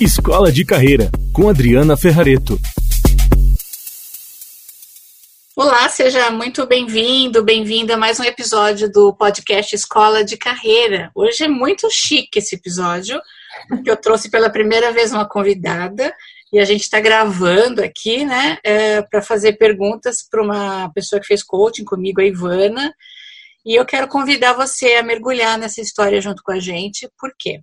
Escola de Carreira, com Adriana Ferrareto. Olá, seja muito bem-vindo, bem-vinda a mais um episódio do podcast Escola de Carreira. Hoje é muito chique esse episódio, porque eu trouxe pela primeira vez uma convidada e a gente está gravando aqui, né, é, para fazer perguntas para uma pessoa que fez coaching comigo, a Ivana. E eu quero convidar você a mergulhar nessa história junto com a gente, por quê?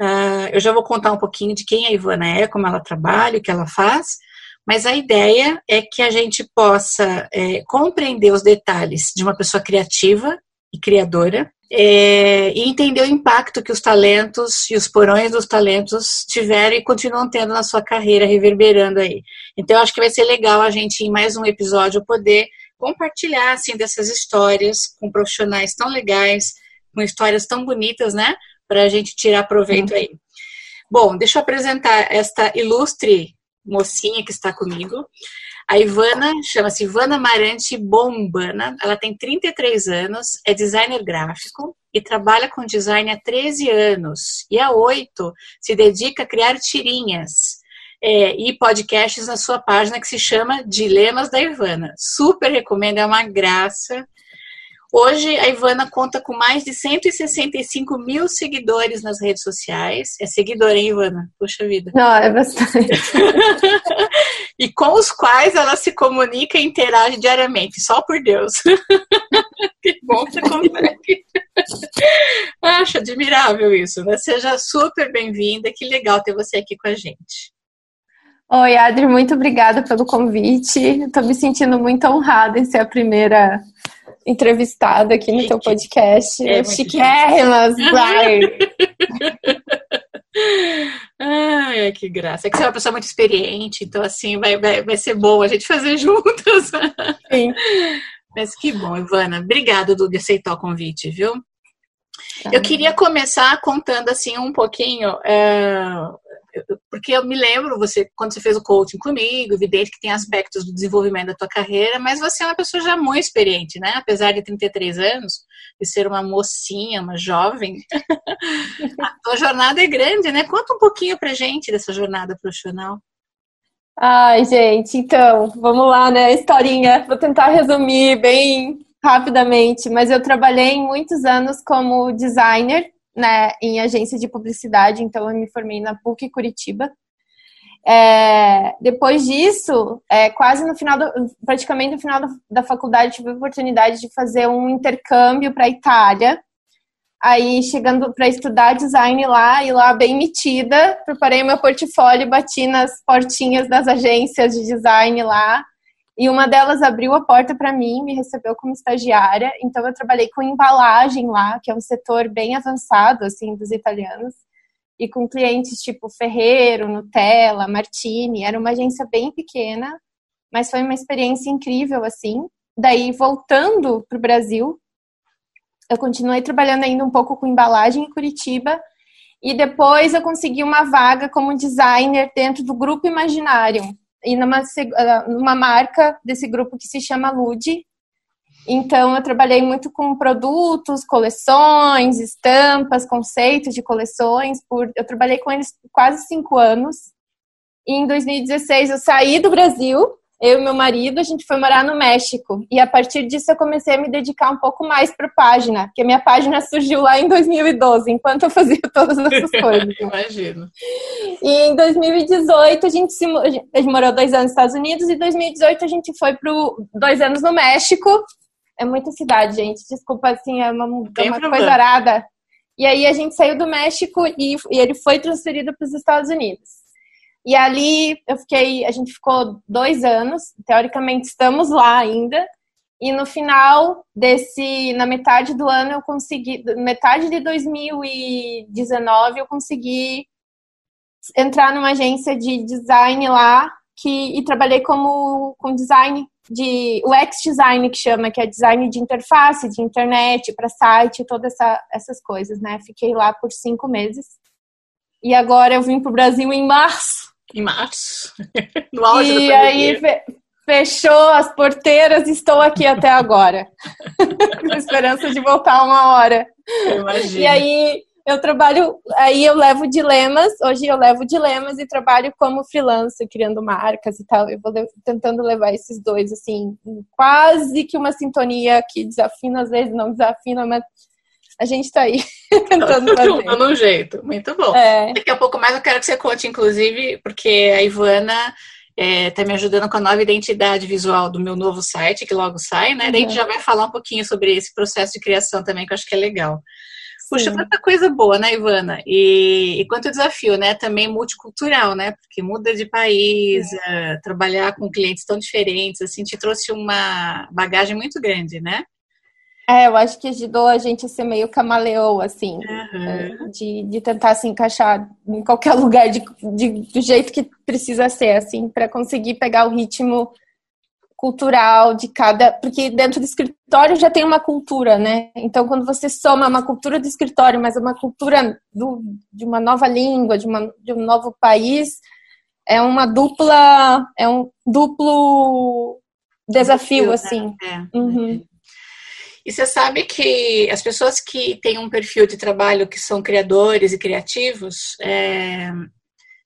Uh, eu já vou contar um pouquinho de quem a Ivana é, como ela trabalha, o que ela faz, mas a ideia é que a gente possa é, compreender os detalhes de uma pessoa criativa e criadora é, e entender o impacto que os talentos e os porões dos talentos tiveram e continuam tendo na sua carreira, reverberando aí. Então, eu acho que vai ser legal a gente, em mais um episódio, poder compartilhar assim, dessas histórias com profissionais tão legais, com histórias tão bonitas, né? Para a gente tirar proveito aí. Bom, deixa eu apresentar esta ilustre mocinha que está comigo. A Ivana chama-se Ivana Marante Bombana. Ela tem 33 anos, é designer gráfico e trabalha com design há 13 anos. E há 8 se dedica a criar tirinhas é, e podcasts na sua página que se chama Dilemas da Ivana. Super recomendo, é uma graça. Hoje, a Ivana conta com mais de 165 mil seguidores nas redes sociais. É seguidora, hein, Ivana? Puxa vida. Não, é bastante. e com os quais ela se comunica e interage diariamente. Só por Deus. que bom que você consegue. Acho admirável isso, né? Seja super bem-vinda. Que legal ter você aqui com a gente. Oi, Adri, muito obrigada pelo convite. Estou me sentindo muito honrada em ser a primeira entrevistada aqui no Chique. teu podcast. É Chiquérrimas, vai! Ai, que graça. É que você é uma pessoa muito experiente, então assim, vai, vai, vai ser bom a gente fazer juntas. Sim. Mas que bom, Ivana. Obrigada, Du, de aceitar o convite, viu? Eu queria começar contando assim um pouquinho é, porque eu me lembro, você, quando você fez o coaching comigo, evidente que tem aspectos do desenvolvimento da tua carreira, mas você é uma pessoa já muito experiente, né? Apesar de 33 anos, de ser uma mocinha, uma jovem, a tua jornada é grande, né? Conta um pouquinho pra gente dessa jornada profissional. Ai, gente, então, vamos lá, né? Historinha. Vou tentar resumir bem rapidamente, mas eu trabalhei muitos anos como designer né, em agência de publicidade, então eu me formei na PUC Curitiba. É, depois disso, é, quase no final, do, praticamente no final da, da faculdade, tive a oportunidade de fazer um intercâmbio para a Itália. Aí, chegando para estudar design lá, e lá bem metida, preparei meu portfólio, bati nas portinhas das agências de design lá, e uma delas abriu a porta para mim, me recebeu como estagiária. Então eu trabalhei com embalagem lá, que é um setor bem avançado assim dos italianos, e com clientes tipo Ferreiro, Nutella, Martini. Era uma agência bem pequena, mas foi uma experiência incrível assim. Daí voltando para o Brasil, eu continuei trabalhando ainda um pouco com embalagem em Curitiba. E depois eu consegui uma vaga como designer dentro do Grupo Imaginário, e numa, ah, numa marca desse grupo que se chama Lude. Então, eu trabalhei muito com produtos, coleções, estampas, conceitos de coleções. Por, eu trabalhei com eles quase cinco anos. E em 2016, eu saí do Brasil eu e meu marido, a gente foi morar no México. E a partir disso eu comecei a me dedicar um pouco mais para página, porque a minha página surgiu lá em 2012, enquanto eu fazia todas essas coisas. Imagino. E em 2018 a gente, se, a gente morou dois anos nos Estados Unidos e em 2018 a gente foi para dois anos no México. É muita cidade, gente. Desculpa, assim, é uma, uma coisa arada. E aí a gente saiu do México e, e ele foi transferido para os Estados Unidos. E ali eu fiquei, a gente ficou dois anos, teoricamente estamos lá ainda. E no final desse, na metade do ano eu consegui, metade de 2019 eu consegui entrar numa agência de design lá que e trabalhei como com design de UX design que chama, que é design de interface, de internet, para site, todas essa, essas coisas, né? Fiquei lá por cinco meses. E agora eu vim para o Brasil em março em março, no auge e da aí fechou as porteiras e estou aqui até agora. Com esperança de voltar uma hora. Imagina. E aí, eu trabalho, aí eu levo dilemas, hoje eu levo dilemas e trabalho como freelancer, criando marcas e tal. Eu vou tentando levar esses dois, assim, quase que uma sintonia que desafina, às vezes não desafina, mas a gente tá aí tentando fazer. Dando um jeito, muito bom. É. Daqui a pouco mais eu quero que você conte, inclusive, porque a Ivana está é, me ajudando com a nova identidade visual do meu novo site, que logo sai, né? Uhum. Daí a gente já vai falar um pouquinho sobre esse processo de criação também, que eu acho que é legal. Puxa, quanta coisa boa, né, Ivana? E, e quanto desafio, né? Também multicultural, né? Porque muda de país, é. uh, trabalhar com clientes tão diferentes, assim, te trouxe uma bagagem muito grande, né? É, eu acho que ajudou a gente a ser meio camaleão, assim, uhum. de, de tentar se encaixar em qualquer lugar de, de, do jeito que precisa ser, assim, para conseguir pegar o ritmo cultural de cada. Porque dentro do escritório já tem uma cultura, né? Então, quando você soma uma cultura do escritório, mas uma cultura do, de uma nova língua, de, uma, de um novo país, é uma dupla. É um duplo desafio, desafio né? assim. É. Uhum. E você sabe que as pessoas que têm um perfil de trabalho que são criadores e criativos, é...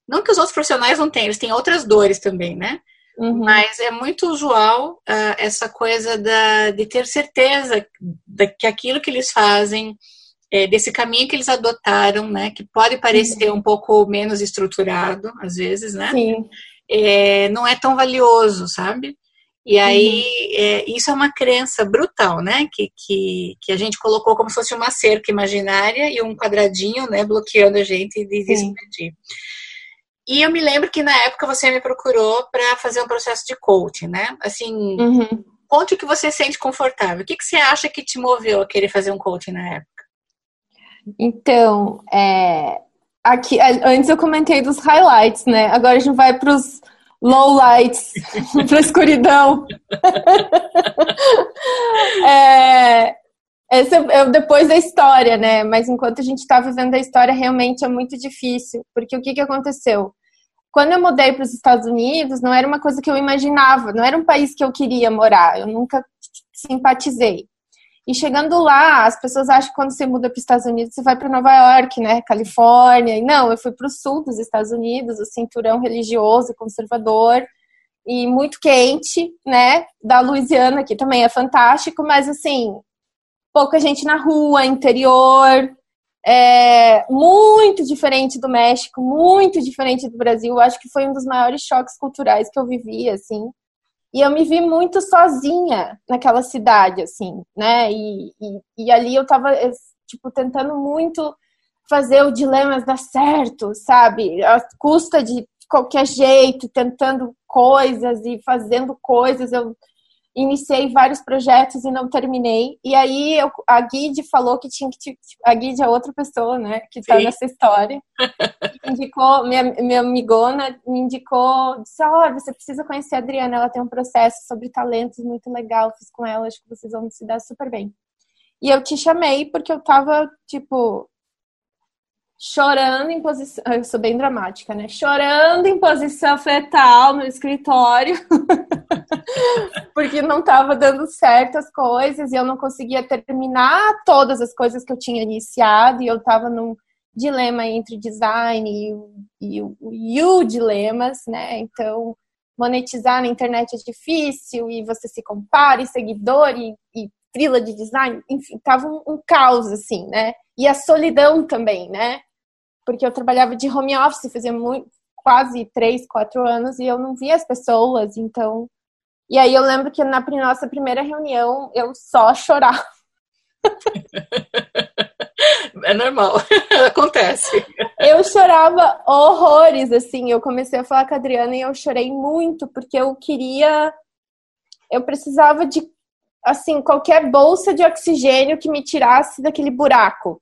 não que os outros profissionais não tenham, eles têm outras dores também, né? Uhum. Mas é muito usual uh, essa coisa da, de ter certeza de que aquilo que eles fazem, é, desse caminho que eles adotaram, né, que pode parecer uhum. um pouco menos estruturado, às vezes, né, é, não é tão valioso, sabe? E aí, uhum. é, isso é uma crença brutal, né? Que, que, que a gente colocou como se fosse uma cerca imaginária e um quadradinho, né? Bloqueando a gente de, de expandir. E eu me lembro que na época você me procurou para fazer um processo de coaching, né? Assim, uhum. conte o que você sente confortável. O que, que você acha que te moveu a querer fazer um coaching na época? Então, é, aqui antes eu comentei dos highlights, né? Agora a gente vai para os low lights, pra escuridão. é, esse é depois da história, né? Mas enquanto a gente está vivendo a história, realmente é muito difícil. Porque o que, que aconteceu? Quando eu mudei para os Estados Unidos, não era uma coisa que eu imaginava, não era um país que eu queria morar, eu nunca simpatizei. E chegando lá, as pessoas acham que quando você muda para os Estados Unidos, você vai para Nova York, né? Califórnia. E não, eu fui para o sul dos Estados Unidos, o cinturão religioso, conservador e muito quente, né? Da Louisiana, que também é fantástico, mas assim, pouca gente na rua, interior, é, muito diferente do México, muito diferente do Brasil. Acho que foi um dos maiores choques culturais que eu vivi, assim. E eu me vi muito sozinha naquela cidade, assim, né? E, e, e ali eu tava, tipo, tentando muito fazer o Dilemas dar certo, sabe? A custa de qualquer jeito, tentando coisas e fazendo coisas. Eu iniciei vários projetos e não terminei. E aí eu, a Guide falou que tinha que. A Guide é outra pessoa, né? Que tá Sim. nessa história. indicou, minha, minha amigona me indicou, disse: Ó, oh, você precisa conhecer a Adriana, ela tem um processo sobre talentos muito legal, fiz com ela, acho que vocês vão se dar super bem. E eu te chamei porque eu tava, tipo, chorando em posição. Eu sou bem dramática, né? Chorando em posição fetal no escritório. Porque não estava dando certo as coisas e eu não conseguia terminar todas as coisas que eu tinha iniciado e eu estava num dilema entre design e, e, e o dilemas, né? Então, monetizar na internet é difícil e você se compara e seguidor e, e de design, enfim, tava um, um caos assim, né? E a solidão também, né? porque eu trabalhava de home office, fazia muito, quase três, quatro anos, e eu não via as pessoas, então. E aí eu lembro que na nossa primeira reunião eu só chorava. É normal, acontece. Eu chorava horrores, assim. Eu comecei a falar com a Adriana e eu chorei muito, porque eu queria. Eu precisava de, assim, qualquer bolsa de oxigênio que me tirasse daquele buraco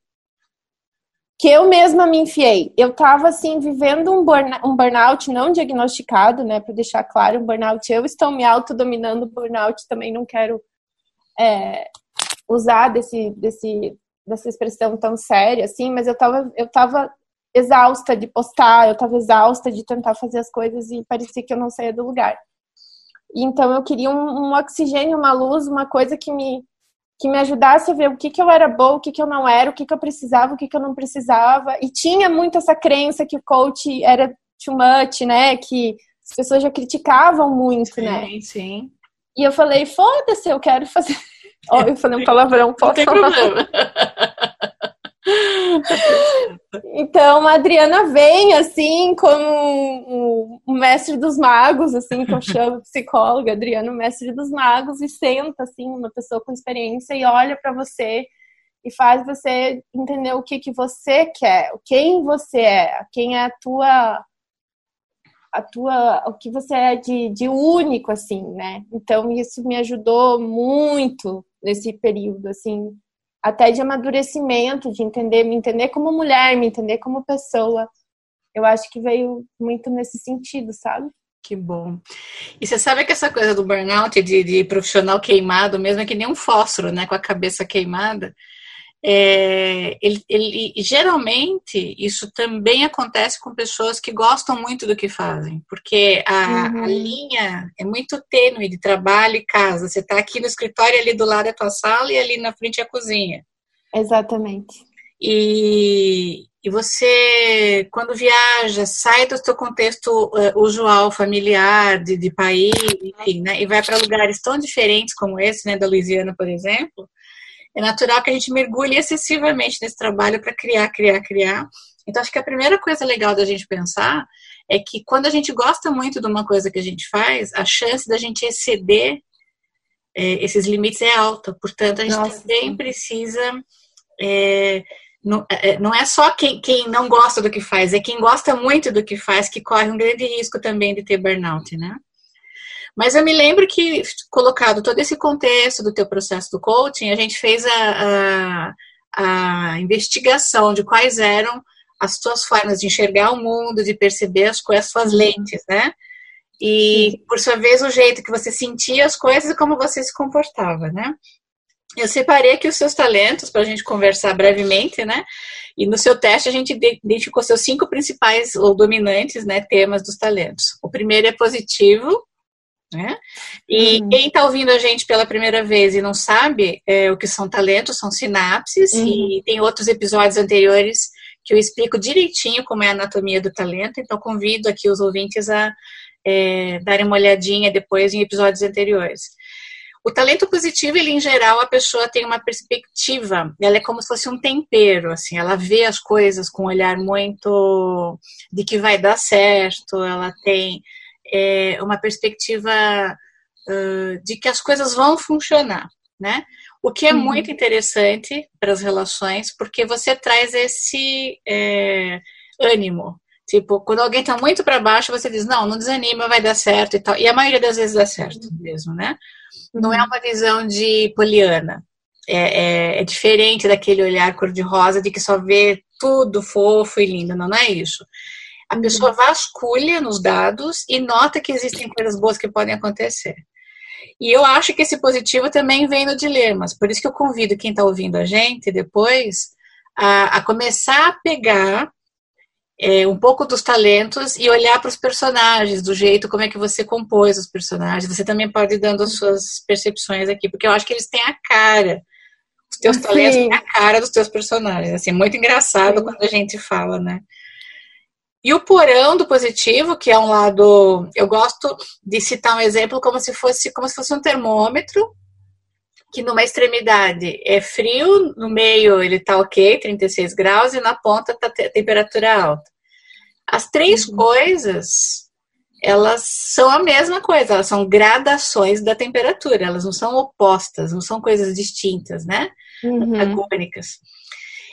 que eu mesma me enfiei. Eu tava assim vivendo um, burn um burnout não diagnosticado, né, para deixar claro, um burnout. Eu estou me autodominando burnout, também não quero é, usar desse, desse, dessa expressão tão séria assim, mas eu tava, eu tava exausta de postar, eu tava exausta de tentar fazer as coisas e parecia que eu não saía do lugar. Então eu queria um, um oxigênio, uma luz, uma coisa que me que me ajudasse a ver o que, que eu era boa, o que, que eu não era, o que, que eu precisava, o que, que eu não precisava. E tinha muito essa crença que o coach era too much, né? Que as pessoas já criticavam muito, sim, né? Sim, sim. E eu falei, foda-se, eu quero fazer. Ó, eu falei um palavrão, posso Não tem falar? problema. Então, a Adriana vem, assim, como o mestre dos magos, assim, que eu chamo psicóloga, Adriana, o mestre dos magos, e senta, assim, uma pessoa com experiência e olha para você e faz você entender o que, que você quer, quem você é, quem é a tua a tua o que você é de, de único assim né então isso me ajudou muito nesse período assim até de amadurecimento, de entender, me entender como mulher, me entender como pessoa. Eu acho que veio muito nesse sentido, sabe? Que bom. E você sabe que essa coisa do burnout, de, de profissional queimado, mesmo é que nem um fósforo, né, com a cabeça queimada, é, ele, ele, geralmente isso também acontece com pessoas que gostam muito do que fazem, porque a, uhum. a linha é muito tênue de trabalho e casa. Você está aqui no escritório, ali do lado é a tua sala e ali na frente é a cozinha. Exatamente. E, e você, quando viaja, sai do seu contexto uh, usual, familiar, de, de país, enfim, né, e vai para lugares tão diferentes como esse, né, da Louisiana, por exemplo, é natural que a gente mergulhe excessivamente nesse trabalho para criar, criar, criar. Então, acho que a primeira coisa legal da gente pensar é que quando a gente gosta muito de uma coisa que a gente faz, a chance da gente exceder é, esses limites é alta. Portanto, a gente Nossa. também precisa. É, não, é, não, é só quem, quem não gosta do que faz, é quem gosta muito do que faz que corre um grande risco também de ter burnout, né? Mas eu me lembro que, colocado todo esse contexto do teu processo do coaching, a gente fez a, a, a investigação de quais eram as tuas formas de enxergar o mundo, de perceber as coisas, as suas lentes, né? E, por sua vez, o jeito que você sentia as coisas e como você se comportava, né? Eu separei aqui os seus talentos para a gente conversar brevemente, né? E no seu teste a gente identificou seus cinco principais ou dominantes, né, temas dos talentos. O primeiro é positivo, né? E uhum. quem está ouvindo a gente pela primeira vez e não sabe é, o que são talentos, são sinapses, uhum. e tem outros episódios anteriores que eu explico direitinho como é a anatomia do talento, então convido aqui os ouvintes a é, darem uma olhadinha depois em episódios anteriores. O talento positivo, ele em geral, a pessoa tem uma perspectiva, ela é como se fosse um tempero, assim, ela vê as coisas com um olhar muito de que vai dar certo, ela tem é, uma perspectiva uh, de que as coisas vão funcionar, né? O que é uhum. muito interessante para as relações, porque você traz esse é, ânimo. Tipo, quando alguém está muito para baixo, você diz, não, não desanima, vai dar certo e tal. E a maioria das vezes dá certo mesmo, né? Não é uhum. uma visão de poliana. É, é, é diferente daquele olhar cor-de-rosa de que só vê tudo fofo e lindo. Não, não é isso. A pessoa vasculha nos dados e nota que existem coisas boas que podem acontecer. E eu acho que esse positivo também vem no dilemas. Por isso que eu convido quem está ouvindo a gente depois a, a começar a pegar é, um pouco dos talentos e olhar para os personagens, do jeito como é que você compôs os personagens. Você também pode ir dando as suas percepções aqui, porque eu acho que eles têm a cara. Os teus talentos têm a cara dos teus personagens. Assim, muito engraçado Sim. quando a gente fala, né? E o porão do positivo, que é um lado, eu gosto de citar um exemplo como se fosse como se fosse um termômetro, que numa extremidade é frio, no meio ele tá ok, 36 graus, e na ponta tá a temperatura alta. As três uhum. coisas, elas são a mesma coisa, elas são gradações da temperatura, elas não são opostas, não são coisas distintas, né? Uhum. Antagônicas.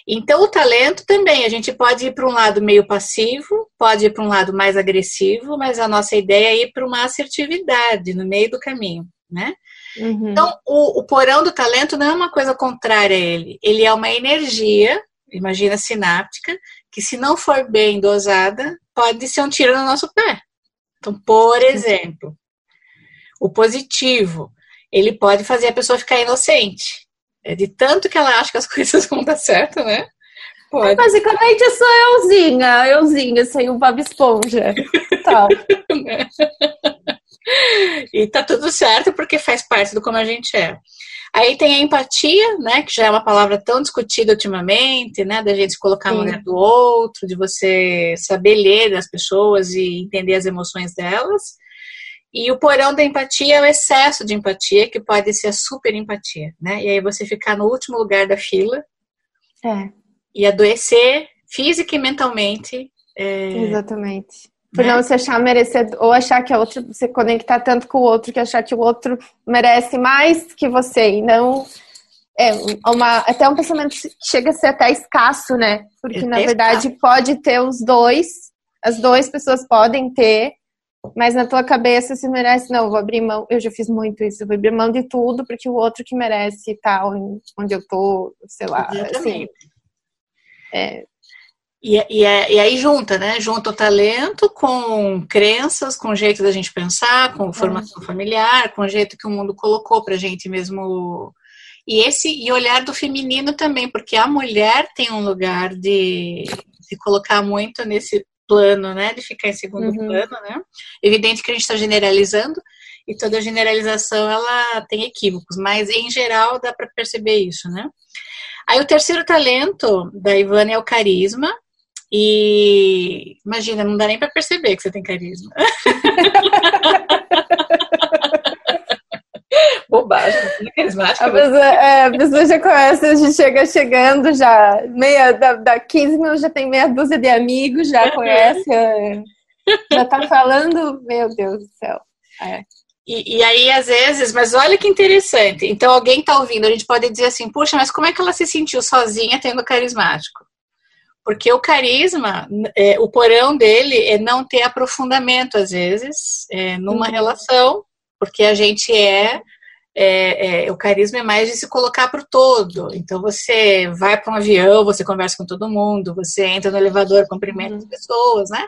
Então, o talento também, a gente pode ir para um lado meio passivo, pode ir para um lado mais agressivo, mas a nossa ideia é ir para uma assertividade no meio do caminho, né? Uhum. Então, o, o porão do talento não é uma coisa contrária a ele, ele é uma energia, imagina sináptica, que se não for bem dosada, pode ser um tiro no nosso pé. Então, por exemplo, o positivo, ele pode fazer a pessoa ficar inocente. É de tanto que ela acha que as coisas vão dar certo, né? Pode. Basicamente eu sou euzinha, euzinha, sem um Bob Esponja. Tal. e tá tudo certo porque faz parte do como a gente é. Aí tem a empatia, né, que já é uma palavra tão discutida ultimamente, né, da gente se colocar Sim. no lugar do outro, de você saber ler as pessoas e entender as emoções delas. E o porão da empatia é o excesso de empatia, que pode ser a super empatia, né? E aí você ficar no último lugar da fila é. e adoecer física e mentalmente. É, Exatamente. Por né? não se achar merecedor, ou achar que a outra, você conectar tanto com o outro, que achar que o outro merece mais que você, e não. É uma, até um pensamento que chega a ser até escasso, né? Porque, na verdade, escasso. pode ter os dois, as duas pessoas podem ter, mas na tua cabeça se merece, não, vou abrir mão, eu já fiz muito isso, eu vou abrir mão de tudo porque o outro que merece estar tá onde eu tô, sei lá, assim. É. E, e, e, aí junta, né? Junta o talento com crenças, com o jeito da gente pensar, com formação é. familiar, com o jeito que o mundo colocou pra gente mesmo. E esse e olhar do feminino também, porque a mulher tem um lugar de, de colocar muito nesse plano, né? De ficar em segundo uhum. plano, né? Evidente que a gente está generalizando e toda generalização ela tem equívocos, mas em geral dá para perceber isso, né? Aí o terceiro talento da Ivana é o carisma. E imagina, não dá nem para perceber que você tem carisma. carismática. A pessoa, é, a pessoa já começa, a gente chega chegando já, meia, da, da 15 minutos já tem meia dúzia de amigos, já conhece, é, já tá falando, meu Deus do céu. É. E, e, aí, às vezes, mas olha que interessante. Então, alguém tá ouvindo, a gente pode dizer assim, puxa, mas como é que ela se sentiu sozinha tendo carismático? Porque o carisma, é, o porão dele é não ter aprofundamento, às vezes, é, numa uhum. relação, porque a gente é é, é, o carisma é mais de se colocar para o todo. Então você vai para um avião, você conversa com todo mundo, você entra no elevador, cumprimenta uhum. as pessoas, né?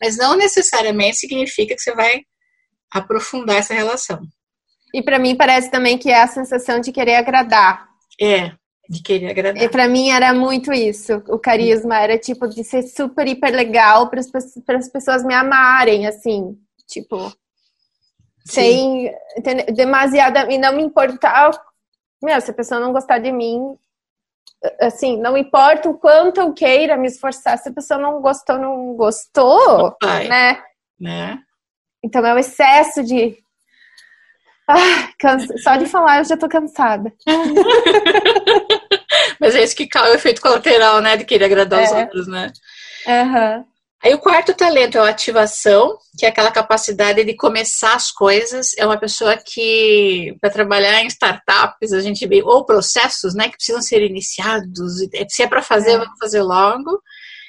Mas não necessariamente significa que você vai aprofundar essa relação. E para mim parece também que é a sensação de querer agradar. É, de querer agradar. E para mim era muito isso. O carisma era tipo de ser super hiper legal para as pessoas me amarem, assim, tipo sem demasiada e não me importar meu, se a pessoa não gostar de mim assim, não importa o quanto eu queira me esforçar, se a pessoa não gostou, não gostou, né? né? Então é o excesso de ah, cansa... só de falar eu já tô cansada. Mas é isso que causa o efeito colateral, né? De querer agradar é. os outros, né? Uhum. Aí o quarto talento é a ativação, que é aquela capacidade de começar as coisas. É uma pessoa que, para trabalhar em startups, a gente vê, ou processos, né, que precisam ser iniciados. Se é para fazer, é. vamos fazer logo.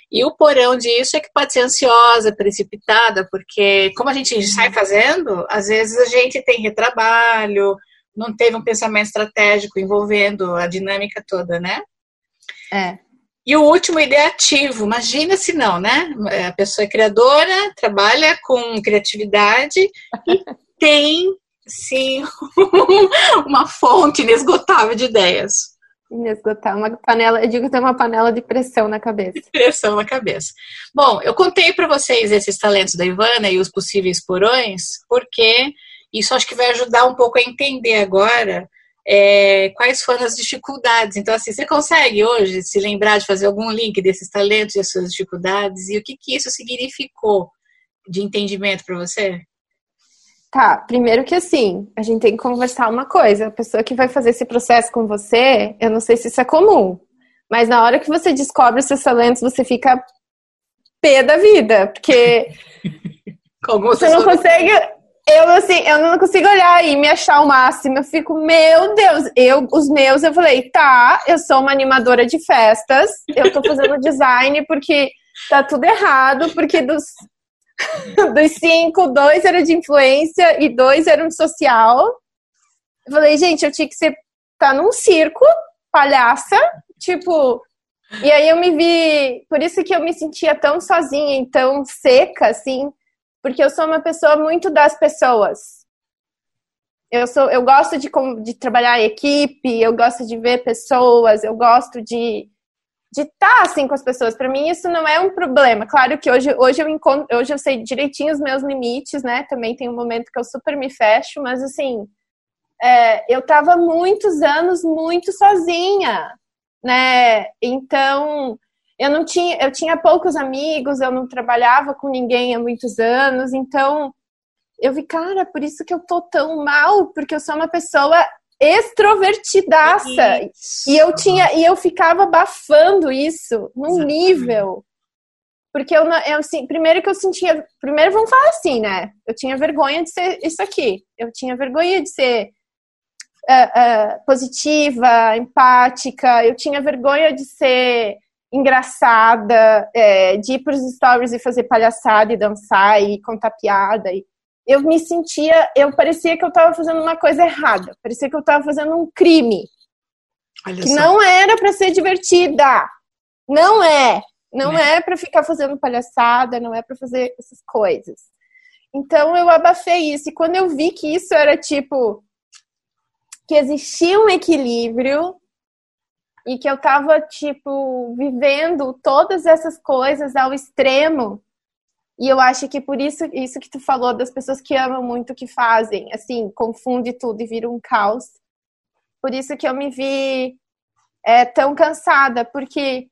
E o porão disso é que pode ser ansiosa, precipitada, porque como a gente uhum. sai fazendo, às vezes a gente tem retrabalho, não teve um pensamento estratégico envolvendo a dinâmica toda, né? É. E o último, ideativo. Imagina se não, né? A pessoa é criadora, trabalha com criatividade e tem, sim, uma fonte inesgotável de ideias. Inesgotável. Uma panela, eu digo que tem uma panela de pressão na cabeça. Pressão na cabeça. Bom, eu contei para vocês esses talentos da Ivana e os possíveis porões, porque isso acho que vai ajudar um pouco a entender agora é, quais foram as dificuldades. Então, assim, você consegue hoje se lembrar de fazer algum link desses talentos e as suas dificuldades e o que, que isso significou de entendimento para você? Tá, primeiro que assim, a gente tem que conversar uma coisa. A pessoa que vai fazer esse processo com você, eu não sei se isso é comum, mas na hora que você descobre os seus talentos, você fica pé da vida, porque você não consegue eu, assim, eu não consigo olhar e me achar o máximo. Eu fico, meu Deus, eu, os meus, eu falei, tá, eu sou uma animadora de festas, eu tô fazendo design porque tá tudo errado, porque dos, dos cinco, dois eram de influência e dois eram social. Eu falei, gente, eu tinha que ser, tá num circo, palhaça, tipo, e aí eu me vi, por isso que eu me sentia tão sozinha, tão seca, assim, porque eu sou uma pessoa muito das pessoas. Eu sou, eu gosto de, de trabalhar em equipe, eu gosto de ver pessoas, eu gosto de de estar tá, assim com as pessoas. Para mim isso não é um problema. Claro que hoje, hoje eu encontro, hoje eu sei direitinho os meus limites, né? Também tem um momento que eu super me fecho, mas assim, é, eu estava muitos anos muito sozinha, né? Então eu não tinha, eu tinha poucos amigos, eu não trabalhava com ninguém há muitos anos, então eu vi, cara, por isso que eu tô tão mal, porque eu sou uma pessoa extrovertidaça. Isso. E eu tinha e eu ficava abafando isso num Exatamente. nível. Porque eu, eu assim, primeiro que eu sentia, primeiro vamos falar assim, né? Eu tinha vergonha de ser isso aqui. Eu tinha vergonha de ser uh, uh, positiva, empática. Eu tinha vergonha de ser engraçada, é, de ir para os stories e fazer palhaçada e dançar e contar piada. E eu me sentia, eu parecia que eu estava fazendo uma coisa errada, parecia que eu estava fazendo um crime. Olha que só. não era para ser divertida. Não é. Não é, é para ficar fazendo palhaçada, não é para fazer essas coisas. Então eu abafei isso. E quando eu vi que isso era tipo que existia um equilíbrio e que eu tava tipo vivendo todas essas coisas ao extremo. E eu acho que por isso isso que tu falou das pessoas que amam muito o que fazem, assim, confunde tudo e vira um caos. Por isso que eu me vi é, tão cansada, porque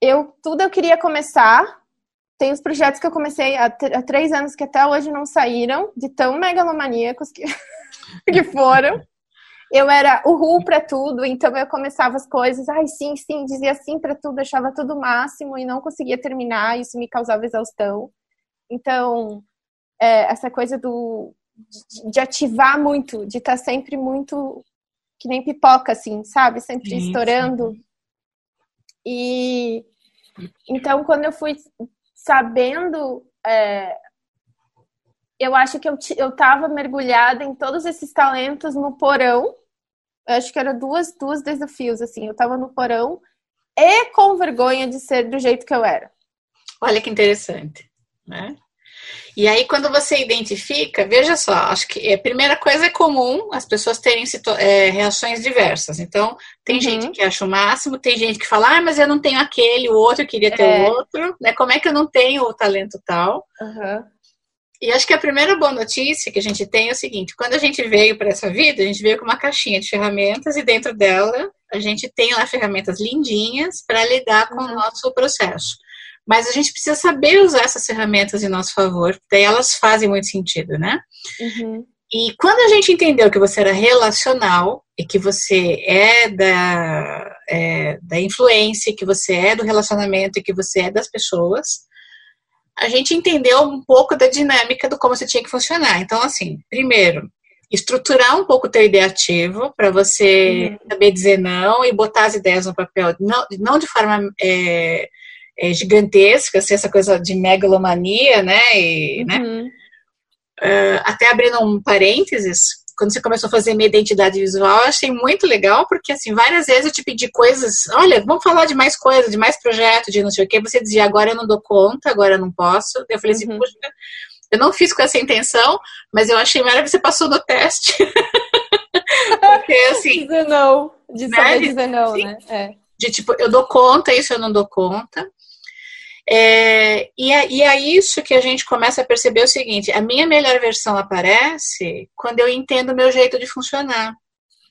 eu tudo eu queria começar. Tem os projetos que eu comecei há, há três anos que até hoje não saíram, de tão megalomaníacos que, que foram. Eu era o ru para tudo, então eu começava as coisas, ai sim, sim, dizia sim para tudo, achava tudo máximo e não conseguia terminar, isso me causava exaustão. Então, é, essa coisa do de, de, ativar muito, de estar tá sempre muito que nem pipoca, assim, sabe? Sempre sim, estourando. Sim. E então, quando eu fui sabendo, é, eu acho que eu, eu tava mergulhada em todos esses talentos no porão. Eu acho que era duas, duas desafios, assim. Eu tava no porão e com vergonha de ser do jeito que eu era. Olha que interessante, né? E aí, quando você identifica, veja só, acho que a primeira coisa é comum as pessoas terem é, reações diversas. Então, tem uhum. gente que acha o máximo, tem gente que fala, ah, mas eu não tenho aquele, o outro, eu queria ter é. o outro, né? Como é que eu não tenho o talento tal? Uhum. E acho que a primeira boa notícia que a gente tem é o seguinte: quando a gente veio para essa vida, a gente veio com uma caixinha de ferramentas e dentro dela a gente tem lá ferramentas lindinhas para lidar com uhum. o nosso processo. Mas a gente precisa saber usar essas ferramentas em nosso favor, daí elas fazem muito sentido, né? Uhum. E quando a gente entendeu que você era relacional e que você é da, é, da influência, que você é do relacionamento e que você é das pessoas, a gente entendeu um pouco da dinâmica do como você tinha que funcionar. Então, assim, primeiro, estruturar um pouco o teu ideativo para você uhum. saber dizer não e botar as ideias no papel, não, não de forma é, é, gigantesca, assim, essa coisa de megalomania, né? E, né? uhum. né? Uh, até abrindo um parênteses, quando você começou a fazer minha identidade visual, eu achei muito legal, porque assim, várias vezes eu te pedi coisas, olha, vamos falar de mais coisas, de mais projetos, de não sei o que, você dizia, agora eu não dou conta, agora eu não posso. Eu falei assim, uhum. puxa, eu não fiz com essa intenção, mas eu achei maravilhoso, você passou no teste. porque assim. dizer não, de né? saber dizer não, né? É. De tipo, eu dou conta, isso eu não dou conta. É, e, é, e é isso que a gente começa a perceber o seguinte: a minha melhor versão aparece quando eu entendo o meu jeito de funcionar.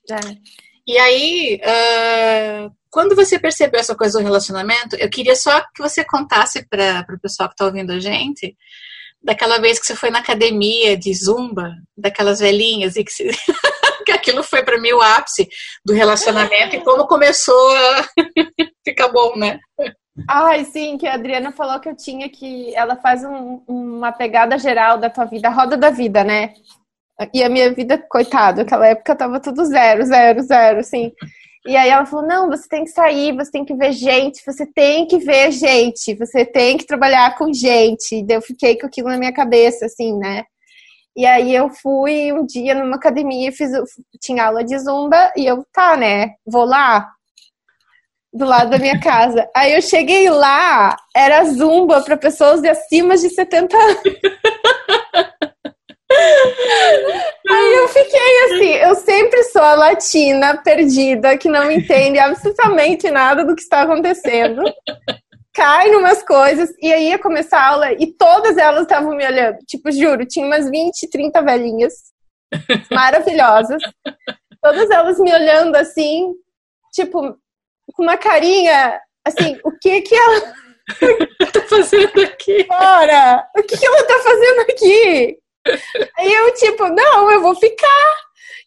É. E aí, uh, quando você percebeu essa coisa do relacionamento, eu queria só que você contasse para o pessoal que está ouvindo a gente daquela vez que você foi na academia de zumba, daquelas velhinhas, e que, se... que aquilo foi para mim o ápice do relacionamento e como começou a ficar bom, né? Ai, sim, que a Adriana falou que eu tinha que. Ela faz um, uma pegada geral da tua vida, a roda da vida, né? E a minha vida, coitado, naquela época tava tudo zero, zero, zero, assim. E aí ela falou: não, você tem que sair, você tem que ver gente, você tem que ver gente, você tem que trabalhar com gente. E eu fiquei com aquilo na minha cabeça, assim, né? E aí eu fui um dia numa academia, fiz, tinha aula de zumba, e eu, tá, né? Vou lá, do lado da minha casa. Aí eu cheguei lá, era zumba para pessoas de acima de 70 anos. Aí eu fiquei assim, eu sempre sou a latina perdida que não entende absolutamente nada do que está acontecendo. Cai numas coisas e aí ia começar a aula e todas elas estavam me olhando. Tipo, juro, tinha umas 20, 30 velhinhas maravilhosas. Todas elas me olhando assim, tipo, com uma carinha, assim, o que que ela tá fazendo aqui? Bora! O que, que ela tá fazendo aqui? Aí eu, tipo, não, eu vou ficar.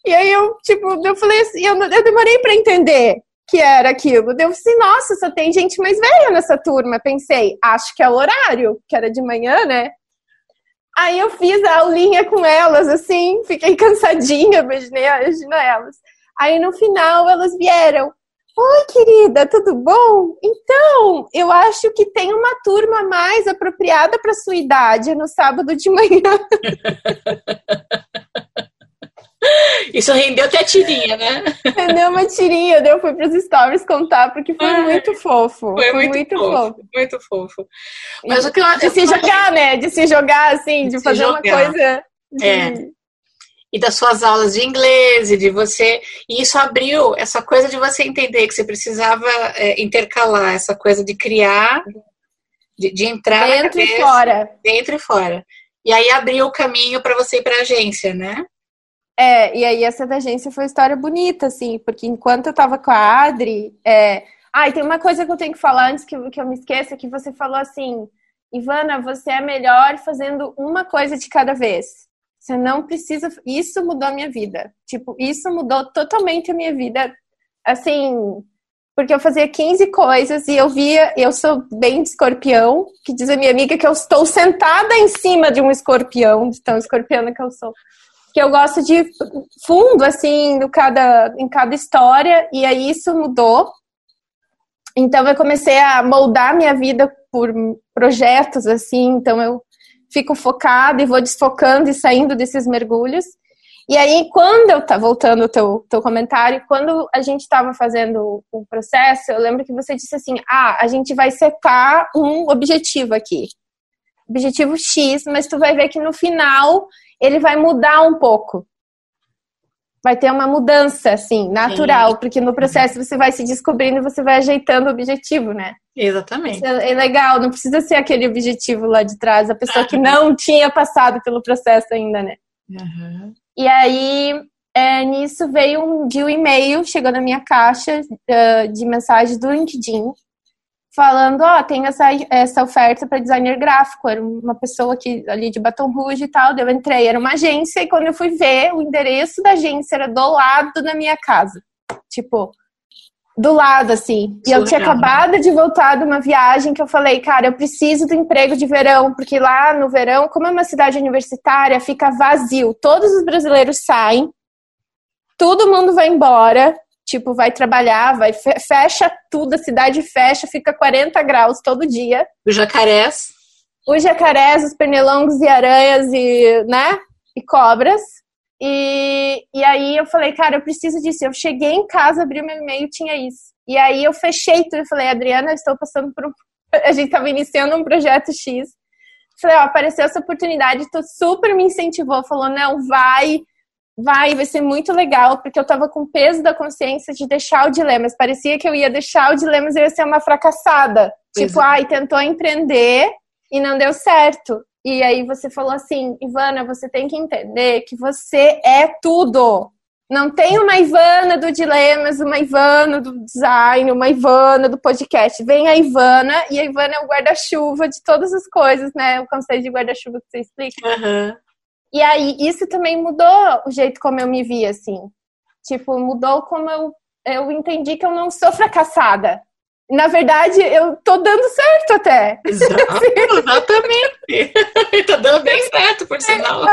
E aí eu, tipo, eu falei assim, eu, eu demorei para entender que era aquilo. Eu assim, nossa, só tem gente mais velha nessa turma. Pensei, acho que é o horário, que era de manhã, né? Aí eu fiz a aulinha com elas, assim, fiquei cansadinha, imaginei elas. Aí no final elas vieram. Oi, querida, tudo bom? Então, eu acho que tem uma turma mais apropriada para sua idade no sábado de manhã. Isso rendeu até tirinha, né? Rendeu uma tirinha, eu fui para os stories contar, porque foi muito fofo. Foi, foi muito, muito fofo, fofo, Muito fofo. Mas o que eu, de se jogar, né? De se jogar, assim, de, de fazer jogar. uma coisa. De... É. E das suas aulas de inglês, e de você. E isso abriu essa coisa de você entender que você precisava é, intercalar essa coisa de criar, de, de entrar dentro cabeça, e fora. Dentro e fora. E aí abriu o caminho para você ir para a agência, né? É, e aí essa da agência foi uma história bonita, assim, porque enquanto eu tava com a Adri, é... ah, e tem uma coisa que eu tenho que falar antes que, que eu me esqueça, que você falou assim, Ivana, você é melhor fazendo uma coisa de cada vez. Você não precisa. Isso mudou a minha vida. Tipo, isso mudou totalmente a minha vida. Assim, porque eu fazia 15 coisas e eu via, eu sou bem de escorpião, que diz a minha amiga que eu estou sentada em cima de um escorpião, de tão escorpiana que eu sou que eu gosto de fundo, assim, no cada, em cada história, e aí isso mudou. Então eu comecei a moldar minha vida por projetos, assim, então eu fico focada e vou desfocando e saindo desses mergulhos. E aí, quando eu tá voltando ao teu, teu comentário, quando a gente estava fazendo o processo, eu lembro que você disse assim: ah, a gente vai setar um objetivo aqui. Objetivo X, mas tu vai ver que no final ele vai mudar um pouco. Vai ter uma mudança, assim, natural, Sim. porque no processo você vai se descobrindo e você vai ajeitando o objetivo, né? Exatamente. É, é legal, não precisa ser aquele objetivo lá de trás, a pessoa que não tinha passado pelo processo ainda, né? Uhum. E aí, é, nisso veio um dia um e-mail, chegou na minha caixa uh, de mensagem do LinkedIn, falando, ó, oh, tem essa, essa oferta para designer gráfico. Era uma pessoa aqui, ali de Baton Rouge e tal. Eu entrei, era uma agência, e quando eu fui ver, o endereço da agência era do lado da minha casa. Tipo, do lado, assim. E eu tinha acabado de voltar de uma viagem que eu falei, cara, eu preciso do emprego de verão, porque lá no verão, como é uma cidade universitária, fica vazio. Todos os brasileiros saem, todo mundo vai embora, tipo, vai trabalhar, vai fecha tudo, a cidade fecha, fica 40 graus todo dia. Os jacarés. Os jacarés, os pernilongos e aranhas e, né? E cobras. E, e aí eu falei, cara, eu preciso disso. Eu cheguei em casa, abri meu e-mail, tinha isso. E aí eu fechei tudo e falei, Adriana, eu estou passando por um. A gente estava iniciando um projeto X. Falei, ó, apareceu essa oportunidade, tu super me incentivou, falou, não, vai, vai, vai ser muito legal, porque eu tava com peso da consciência de deixar o dilemas. Parecia que eu ia deixar o dilemas e ia ser uma fracassada. Pois tipo, é. ai, tentou empreender e não deu certo. E aí você falou assim, Ivana, você tem que entender que você é tudo. Não tem uma Ivana do Dilemas, uma Ivana do design, uma Ivana do podcast. Vem a Ivana e a Ivana é o guarda-chuva de todas as coisas, né? O conceito de guarda-chuva que você explica. Uhum. E aí, isso também mudou o jeito como eu me vi, assim. Tipo, mudou como eu, eu entendi que eu não sou fracassada. Na verdade, eu tô dando certo até. Exato, exatamente. tá dando bem certo, por sinal.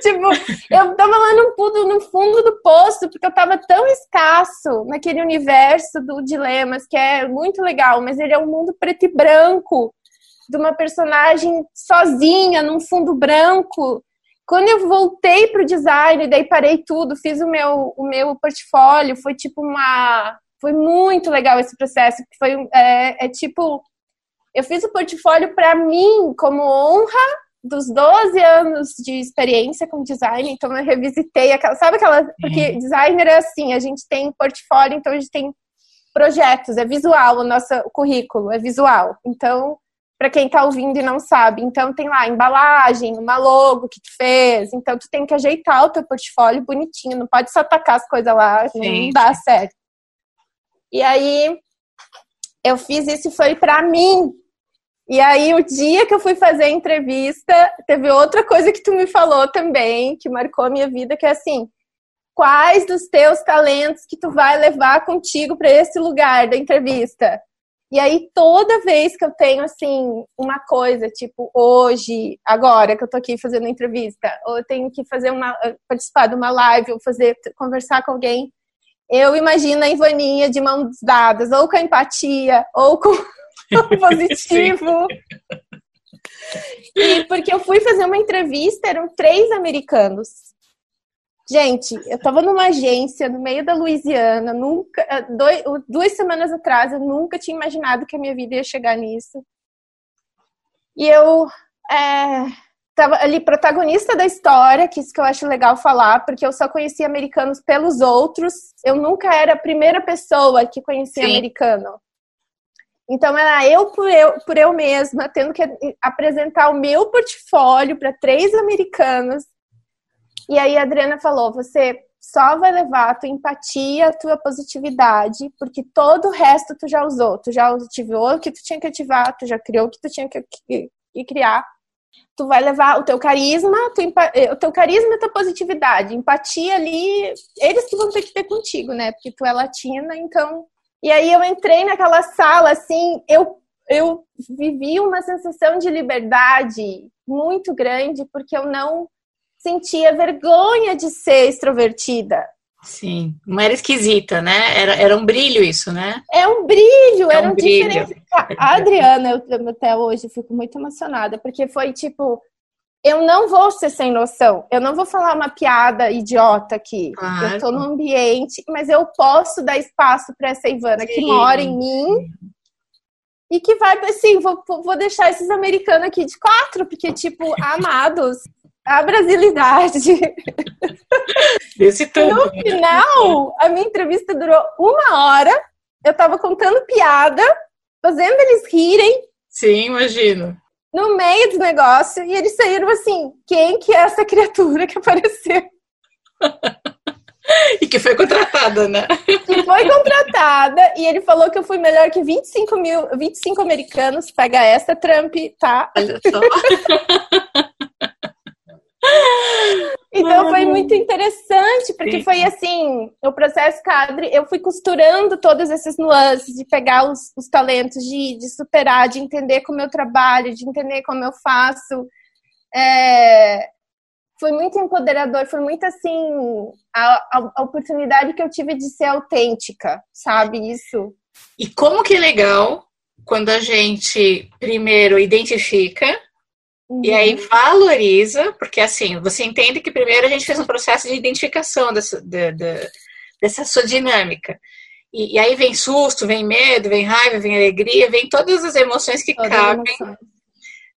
tipo, eu tava lá no fundo, no fundo do poço, porque eu tava tão escasso naquele universo do Dilemas, que é muito legal, mas ele é um mundo preto e branco, de uma personagem sozinha, num fundo branco, quando eu voltei para o design, daí parei tudo, fiz o meu, o meu portfólio, foi tipo uma. Foi muito legal esse processo, foi é, é tipo. Eu fiz o portfólio para mim como honra dos 12 anos de experiência com design, então eu revisitei aquela, sabe aquela, porque uhum. designer é assim, a gente tem portfólio, então a gente tem projetos, é visual o nosso currículo, é visual. Então, para quem está ouvindo e não sabe. Então tem lá embalagem, uma logo que tu fez. Então tu tem que ajeitar o teu portfólio bonitinho, não pode só tacar as coisas lá, Sim. não dá certo. E aí eu fiz isso e foi para mim. E aí o dia que eu fui fazer a entrevista, teve outra coisa que tu me falou também, que marcou a minha vida, que é assim, quais dos teus talentos que tu vai levar contigo para esse lugar da entrevista? E aí, toda vez que eu tenho, assim, uma coisa, tipo, hoje, agora que eu tô aqui fazendo entrevista, ou eu tenho que fazer uma, participar de uma live, ou fazer, conversar com alguém, eu imagino a Ivaninha de mãos dadas, ou com a empatia, ou com o positivo. e porque eu fui fazer uma entrevista, eram três americanos. Gente, eu tava numa agência no meio da Louisiana, nunca, eh, dois, duas semanas atrás, eu nunca tinha imaginado que a minha vida ia chegar nisso. E eu é, tava ali protagonista da história, que isso que eu acho legal falar, porque eu só conhecia americanos pelos outros. Eu nunca era a primeira pessoa que conhecia Sim. americano. Então era eu por eu, por eu mesma, tendo que apresentar o meu portfólio para três americanos e aí a Adriana falou: você só vai levar a tua empatia, a tua positividade, porque todo o resto tu já usou. Tu já ativou o que tu tinha que ativar, tu já criou o que tu tinha que, que, que criar. Tu vai levar o teu carisma, eh, o teu carisma e a tua positividade. Empatia ali, eles que vão ter que ter contigo, né? Porque tu é latina, então. E aí eu entrei naquela sala, assim, eu, eu vivi uma sensação de liberdade muito grande, porque eu não sentia vergonha de ser extrovertida. Sim, não era esquisita, né? Era, era um brilho isso, né? É um brilho, é era um, um brilho. A Adriana, eu até hoje fico muito emocionada, porque foi tipo, eu não vou ser sem noção, eu não vou falar uma piada idiota aqui. Claro. Eu tô no ambiente, mas eu posso dar espaço para essa Ivana Sim. que mora em mim. E que vai, assim, vou, vou deixar esses americanos aqui de quatro, porque, tipo, amados, a brasilidade. Desse tudo. No final, a minha entrevista durou uma hora. Eu tava contando piada, fazendo eles rirem. Sim, imagino. No meio do negócio, e eles saíram assim: quem que é essa criatura que apareceu? e que foi contratada, né? Que foi contratada, e ele falou que eu fui melhor que 25 mil, 25 americanos. Pega essa, Trump, tá? Olha só. Então foi muito interessante, porque Sim. foi assim, o processo cadre, eu fui costurando todos esses nuances, de pegar os, os talentos, de, de, superar, de entender como eu trabalho, de entender como eu faço. É, foi muito empoderador, foi muito assim, a, a, a oportunidade que eu tive de ser autêntica, sabe isso? E como que é legal quando a gente primeiro identifica Uhum. E aí uhum. valoriza, porque assim, você entende que primeiro a gente fez um processo de identificação dessa, de, de, dessa sua dinâmica. E, e, aí vem susto, vem medo, vem raiva, vem alegria, vem todas as emoções que todas cabem. Emoções.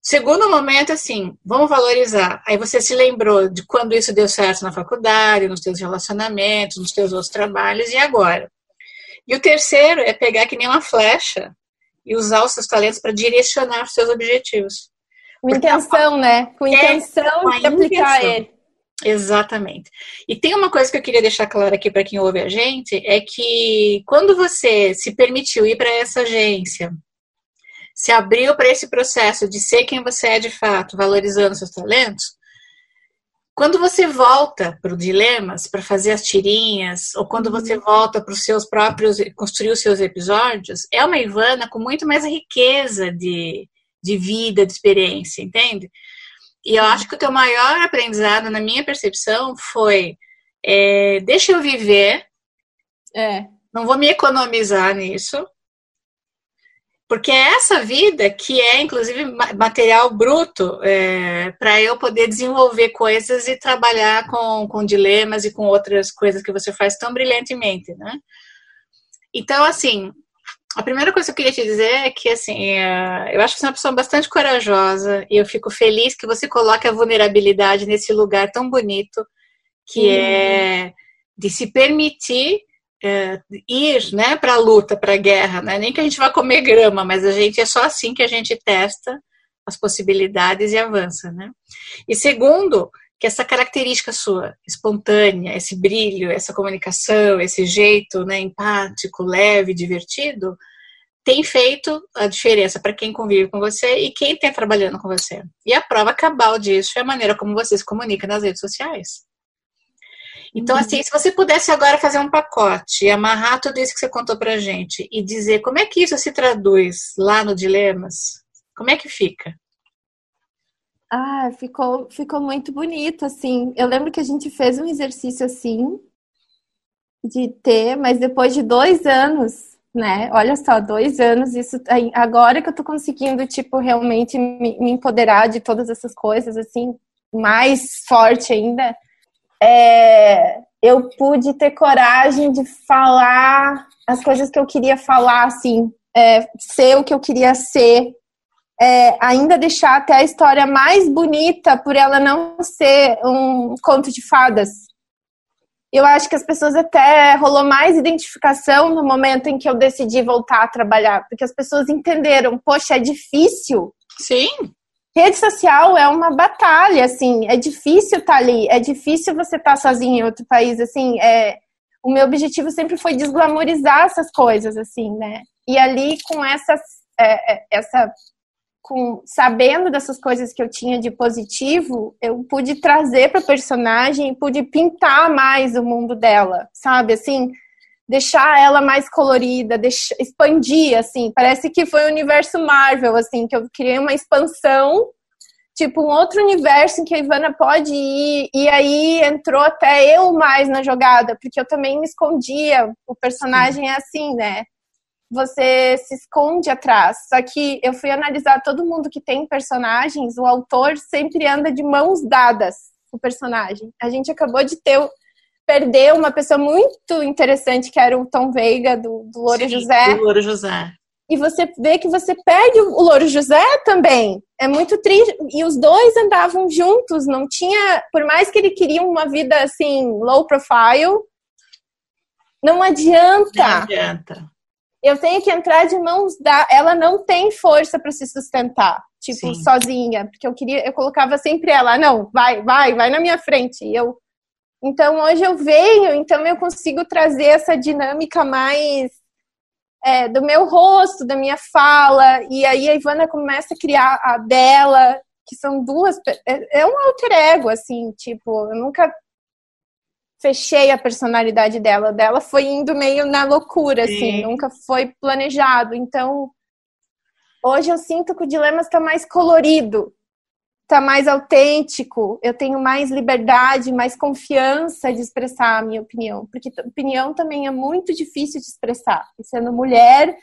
Segundo momento, assim, vamos valorizar. Aí você se lembrou de quando isso deu certo na faculdade, nos teus relacionamentos, nos teus outros trabalhos, e agora? E o terceiro é pegar que nem uma flecha e usar os seus talentos para direcionar os seus objetivos. Com intenção, né? Com intenção é, de aplicar intenção. ele. Exatamente. E tem uma coisa que eu queria deixar claro aqui para quem ouve a gente, é que quando você se permitiu ir para essa agência, se abriu para esse processo de ser quem você é de fato, valorizando seus talentos, quando você volta para o Dilemas para fazer as tirinhas, ou quando uhum. você volta para os seus próprios, construir os seus episódios, é uma Ivana com muito mais riqueza de, de vida, de experiência, entende? E eu acho que o teu maior aprendizado, na minha percepção, foi é, deixa eu viver, é. não vou me economizar nisso, porque é essa vida que é, inclusive, material bruto é, para eu poder desenvolver coisas e trabalhar com, com dilemas e com outras coisas que você faz tão brilhantemente, né? Então, assim, a primeira coisa que eu queria te dizer é que, assim, é, eu acho que você é uma pessoa bastante corajosa e eu fico feliz que você coloque a vulnerabilidade nesse lugar tão bonito que uhum. é de se permitir é, ir né, para a luta, para a guerra, né? nem que a gente vá comer grama, mas a gente é só assim que a gente testa as possibilidades e avança. Né? E segundo, que essa característica sua, espontânea, esse brilho, essa comunicação, esse jeito né, empático, leve, divertido, tem feito a diferença para quem convive com você e quem está trabalhando com você. E a prova cabal disso é a maneira como você se comunica nas redes sociais. Então, assim, se você pudesse agora fazer um pacote e amarrar tudo isso que você contou pra gente e dizer como é que isso se traduz lá no Dilemas, como é que fica? Ah, ficou, ficou muito bonito, assim. Eu lembro que a gente fez um exercício assim, de ter, mas depois de dois anos, né? Olha só, dois anos, isso agora que eu tô conseguindo, tipo, realmente me, me empoderar de todas essas coisas, assim, mais forte ainda é, eu pude ter coragem de falar as coisas que eu queria falar, assim, é, ser o que eu queria ser, é, ainda deixar até a história mais bonita por ela não ser um conto de fadas. Eu acho que as pessoas até rolou mais identificação no momento em que eu decidi voltar a trabalhar, porque as pessoas entenderam, poxa, é difícil. Sim. Rede social é uma batalha, assim, é difícil estar tá ali, é difícil você estar tá sozinho em outro país, assim, é, o meu objetivo sempre foi desglamorizar essas coisas, assim, né? E ali com essas, é, é, essa, com sabendo dessas coisas que eu tinha de positivo, eu pude trazer para personagem, pude pintar mais o mundo dela, sabe? Assim, deixar ela mais colorida, deixar, expandir, assim. Parece que foi o universo Marvel, assim, que eu criei uma expansão, tipo um outro universo em que a Ivana pode ir. E aí entrou até eu mais na jogada, porque eu também me escondia. O personagem é assim, né? Você se esconde atrás. Só que eu fui analisar todo mundo que tem personagens, o autor sempre anda de mãos dadas o personagem. A gente acabou de ter perdeu uma pessoa muito interessante, que era o Tom Veiga, do, do Louro Sim, José. Do Louro José. E você vê que você perde o Louro José também. É muito triste. E os dois andavam juntos, não tinha. Por mais que ele queria uma vida assim, low profile, não adianta. Não adianta. Eu tenho que entrar de mãos da. Ela não tem força para se sustentar, tipo, Sim. sozinha. Porque eu queria, eu colocava sempre ela, não, vai, vai, vai na minha frente. E eu então hoje eu venho, então eu consigo trazer essa dinâmica mais é, do meu rosto, da minha fala, e aí a Ivana começa a criar a dela, que são duas. É, é um alter ego, assim, tipo, eu nunca fechei a personalidade dela. Dela foi indo meio na loucura, assim, Sim. nunca foi planejado. Então, hoje eu sinto que o dilema está mais colorido tá mais autêntico, eu tenho mais liberdade, mais confiança de expressar a minha opinião, porque opinião também é muito difícil de expressar, sendo mulher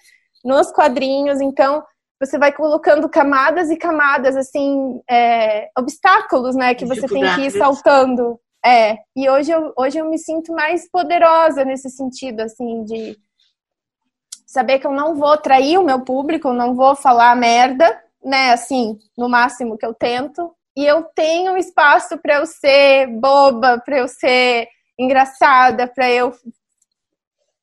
nos quadrinhos, então você vai colocando camadas e camadas, assim, é, obstáculos, né, que você tem que ir saltando. É, e hoje eu, hoje eu me sinto mais poderosa nesse sentido, assim, de saber que eu não vou trair o meu público, eu não vou falar merda, né, assim, no máximo que eu tento. E eu tenho espaço para eu ser boba, para eu ser engraçada, para eu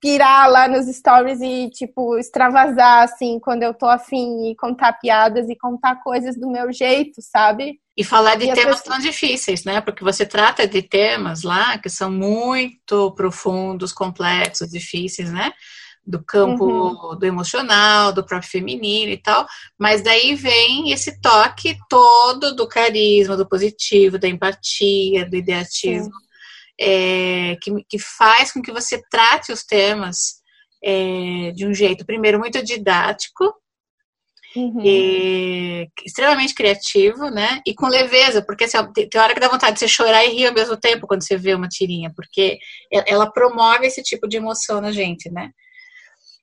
pirar lá nos stories e, tipo, extravasar, assim, quando eu tô afim e contar piadas e contar coisas do meu jeito, sabe? E falar de e temas pessoas... tão difíceis, né? Porque você trata de temas lá que são muito profundos, complexos, difíceis, né? do campo uhum. do emocional, do próprio feminino e tal, mas daí vem esse toque todo do carisma, do positivo, da empatia, do ideativismo, é, que, que faz com que você trate os temas é, de um jeito, primeiro, muito didático, Uhum. E, extremamente criativo, né? E com leveza, porque assim, tem, hora que dá vontade de você chorar e rir ao mesmo tempo quando você vê uma tirinha, porque ela promove esse tipo de emoção na gente, né?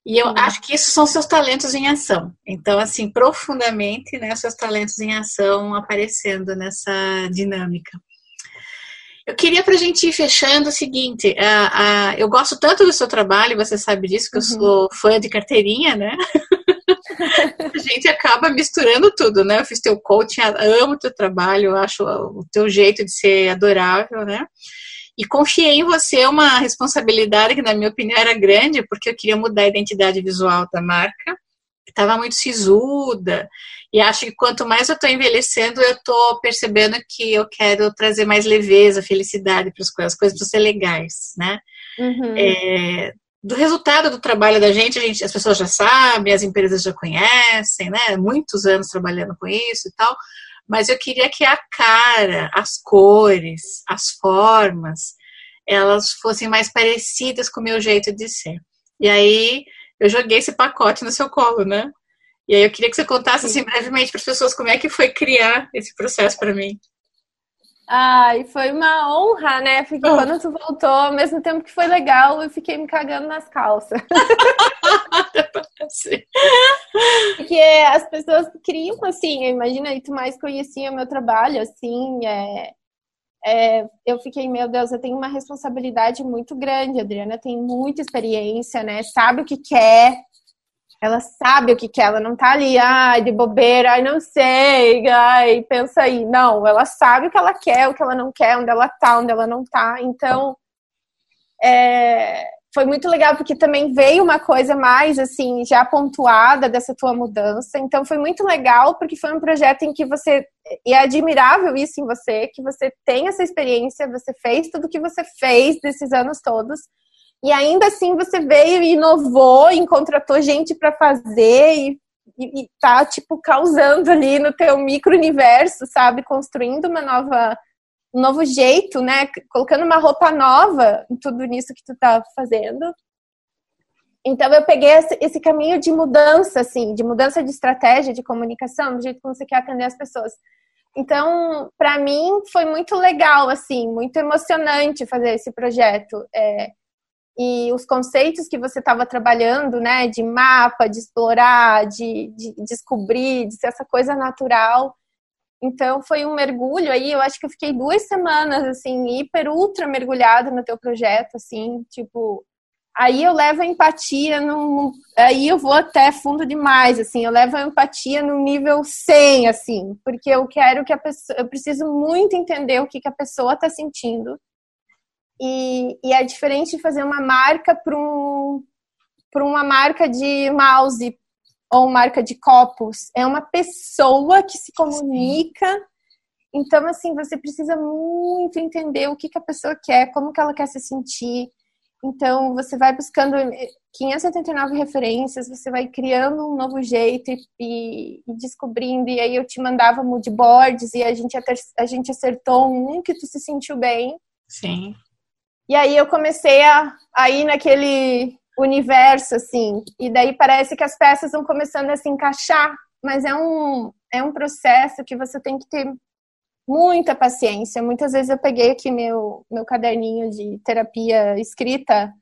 E eu acho que isso são seus talentos em ação. Então, assim, profundamente, né, seus talentos em ação aparecendo nessa dinâmica. Eu queria para a gente ir fechando o seguinte: uh, uh, eu gosto tanto do seu trabalho, você sabe disso, que uhum. eu sou fã de carteirinha, né? a gente acaba misturando tudo, né? Eu fiz teu coaching, amo teu trabalho, acho o teu jeito de ser adorável, né? E confiei em você uma responsabilidade que, na minha opinião, era grande, porque eu queria mudar a identidade visual da marca, que estava muito sisuda. E acho que quanto mais eu estou envelhecendo, eu estou percebendo que eu quero trazer mais leveza, felicidade para as coisas, as coisas precisam ser legais, né? Uhum. É, do resultado do trabalho da gente, gente, as pessoas já sabem, as empresas já conhecem, né? Muitos anos trabalhando com isso e tal mas eu queria que a cara, as cores, as formas, elas fossem mais parecidas com o meu jeito de ser. E aí eu joguei esse pacote no seu colo, né? E aí eu queria que você contasse assim brevemente para as pessoas como é que foi criar esse processo para mim. Ai, foi uma honra, né? Porque oh. quando tu voltou, ao mesmo tempo que foi legal, eu fiquei me cagando nas calças. Porque as pessoas criam assim, imagina, e tu mais conhecia o meu trabalho, assim, é, é, eu fiquei, meu Deus, eu tenho uma responsabilidade muito grande, a Adriana tem muita experiência, né? Sabe o que quer, ela sabe o que quer, ela não tá ali, ai, de bobeira, ai, não sei, ai, pensa aí. Não, ela sabe o que ela quer, o que ela não quer, onde ela tá, onde ela não tá. Então, é, foi muito legal porque também veio uma coisa mais assim já pontuada dessa tua mudança. Então foi muito legal porque foi um projeto em que você e é admirável isso em você que você tem essa experiência, você fez tudo o que você fez desses anos todos e ainda assim você veio e inovou, e contratou gente para fazer e, e, e tá tipo causando ali no teu micro universo, sabe, construindo uma nova um novo jeito, né? Colocando uma roupa nova em tudo isso que tu tá fazendo. Então eu peguei esse caminho de mudança, assim, de mudança de estratégia, de comunicação, do jeito como você quer atender as pessoas. Então, para mim foi muito legal, assim, muito emocionante fazer esse projeto. É, e os conceitos que você estava trabalhando, né, de mapa, de explorar, de, de descobrir, de ser essa coisa natural, então foi um mergulho aí, eu acho que eu fiquei duas semanas assim, hiper ultra mergulhada no teu projeto, assim, tipo, aí eu levo a empatia no aí eu vou até fundo demais, assim, eu levo a empatia no nível 100, assim, porque eu quero que a pessoa, eu preciso muito entender o que, que a pessoa está sentindo. E, e é diferente de fazer uma marca para um, uma marca de mouse, ou marca de copos, é uma pessoa que se comunica. Sim. Então, assim, você precisa muito entender o que, que a pessoa quer, como que ela quer se sentir. Então, você vai buscando 579 referências, você vai criando um novo jeito e, e, e descobrindo. E aí eu te mandava mood boards e a gente, a gente acertou um que tu se sentiu bem. Sim. E aí eu comecei a, a ir naquele universo, assim. E daí parece que as peças vão começando a se encaixar, mas é um, é um processo que você tem que ter muita paciência. Muitas vezes eu peguei aqui meu, meu caderninho de terapia escrita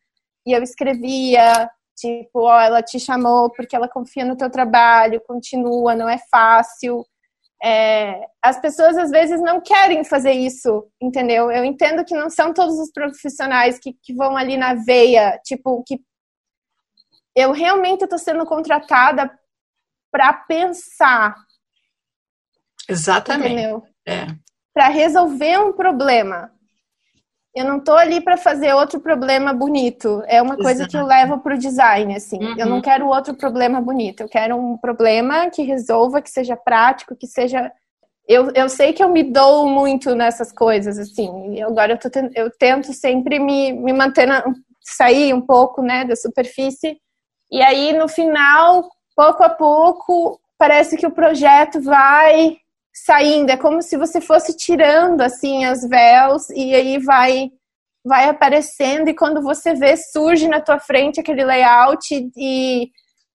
e eu escrevia, tipo, ó, ela te chamou porque ela confia no teu trabalho, continua, não é fácil. É, as pessoas às vezes não querem fazer isso, entendeu? Eu entendo que não são todos os profissionais que, que vão ali na veia, tipo, que eu realmente estou sendo contratada para pensar. Exatamente. Entendeu? É. Para resolver um problema. Eu não estou ali para fazer outro problema bonito. É uma coisa Exato. que eu levo para o design, assim. Uhum. Eu não quero outro problema bonito. Eu quero um problema que resolva, que seja prático, que seja. Eu, eu sei que eu me dou muito nessas coisas, assim. E agora eu, tô, eu tento sempre me, me manter, na, sair um pouco, né, da superfície e aí, no final, pouco a pouco, parece que o projeto vai saindo. É como se você fosse tirando, assim, as véus e aí vai vai aparecendo e quando você vê, surge na tua frente aquele layout de,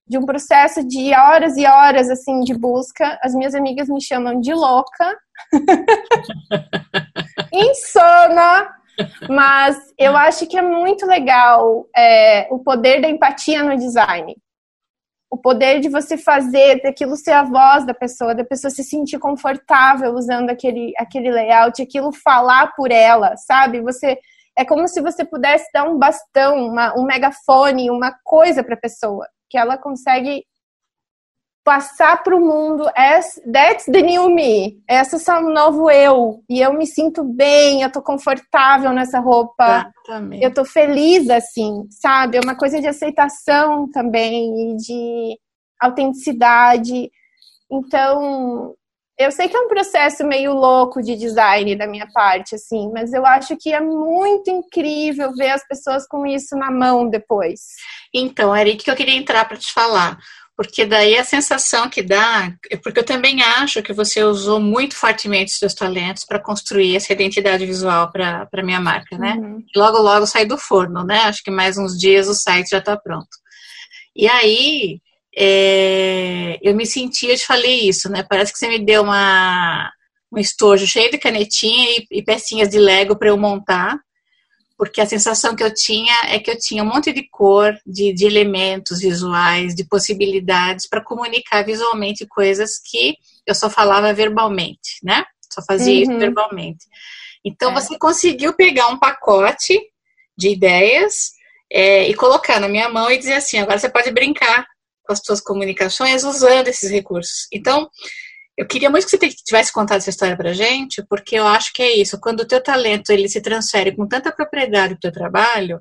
de um processo de horas e horas, assim, de busca. As minhas amigas me chamam de louca. Insana, mas eu acho que é muito legal é, o poder da empatia no design. O poder de você fazer daquilo ser a voz da pessoa, da pessoa se sentir confortável usando aquele, aquele layout, aquilo falar por ela, sabe? Você é como se você pudesse dar um bastão, uma, um megafone, uma coisa para a pessoa, que ela consegue passar para o mundo, that's the new me, essa é o novo eu, e eu me sinto bem, eu tô confortável nessa roupa, Exatamente. eu tô feliz assim, sabe? É uma coisa de aceitação também, e de autenticidade. Então, eu sei que é um processo meio louco de design da minha parte, assim, mas eu acho que é muito incrível ver as pessoas com isso na mão depois. Então, era aí que eu queria entrar para te falar porque daí a sensação que dá, porque eu também acho que você usou muito fortemente os seus talentos para construir essa identidade visual para a minha marca, né? Uhum. Logo, logo sai do forno, né? Acho que mais uns dias o site já está pronto. E aí, é, eu me senti, eu te falei isso, né? Parece que você me deu uma, um estojo cheio de canetinha e, e pecinhas de Lego para eu montar porque a sensação que eu tinha é que eu tinha um monte de cor, de, de elementos visuais, de possibilidades para comunicar visualmente coisas que eu só falava verbalmente, né? Só fazia uhum. isso verbalmente. Então, é. você conseguiu pegar um pacote de ideias é, e colocar na minha mão e dizer assim: agora você pode brincar com as suas comunicações usando esses recursos. Então, eu queria muito que você tivesse contado essa história pra gente, porque eu acho que é isso. Quando o teu talento ele se transfere com tanta propriedade do teu trabalho,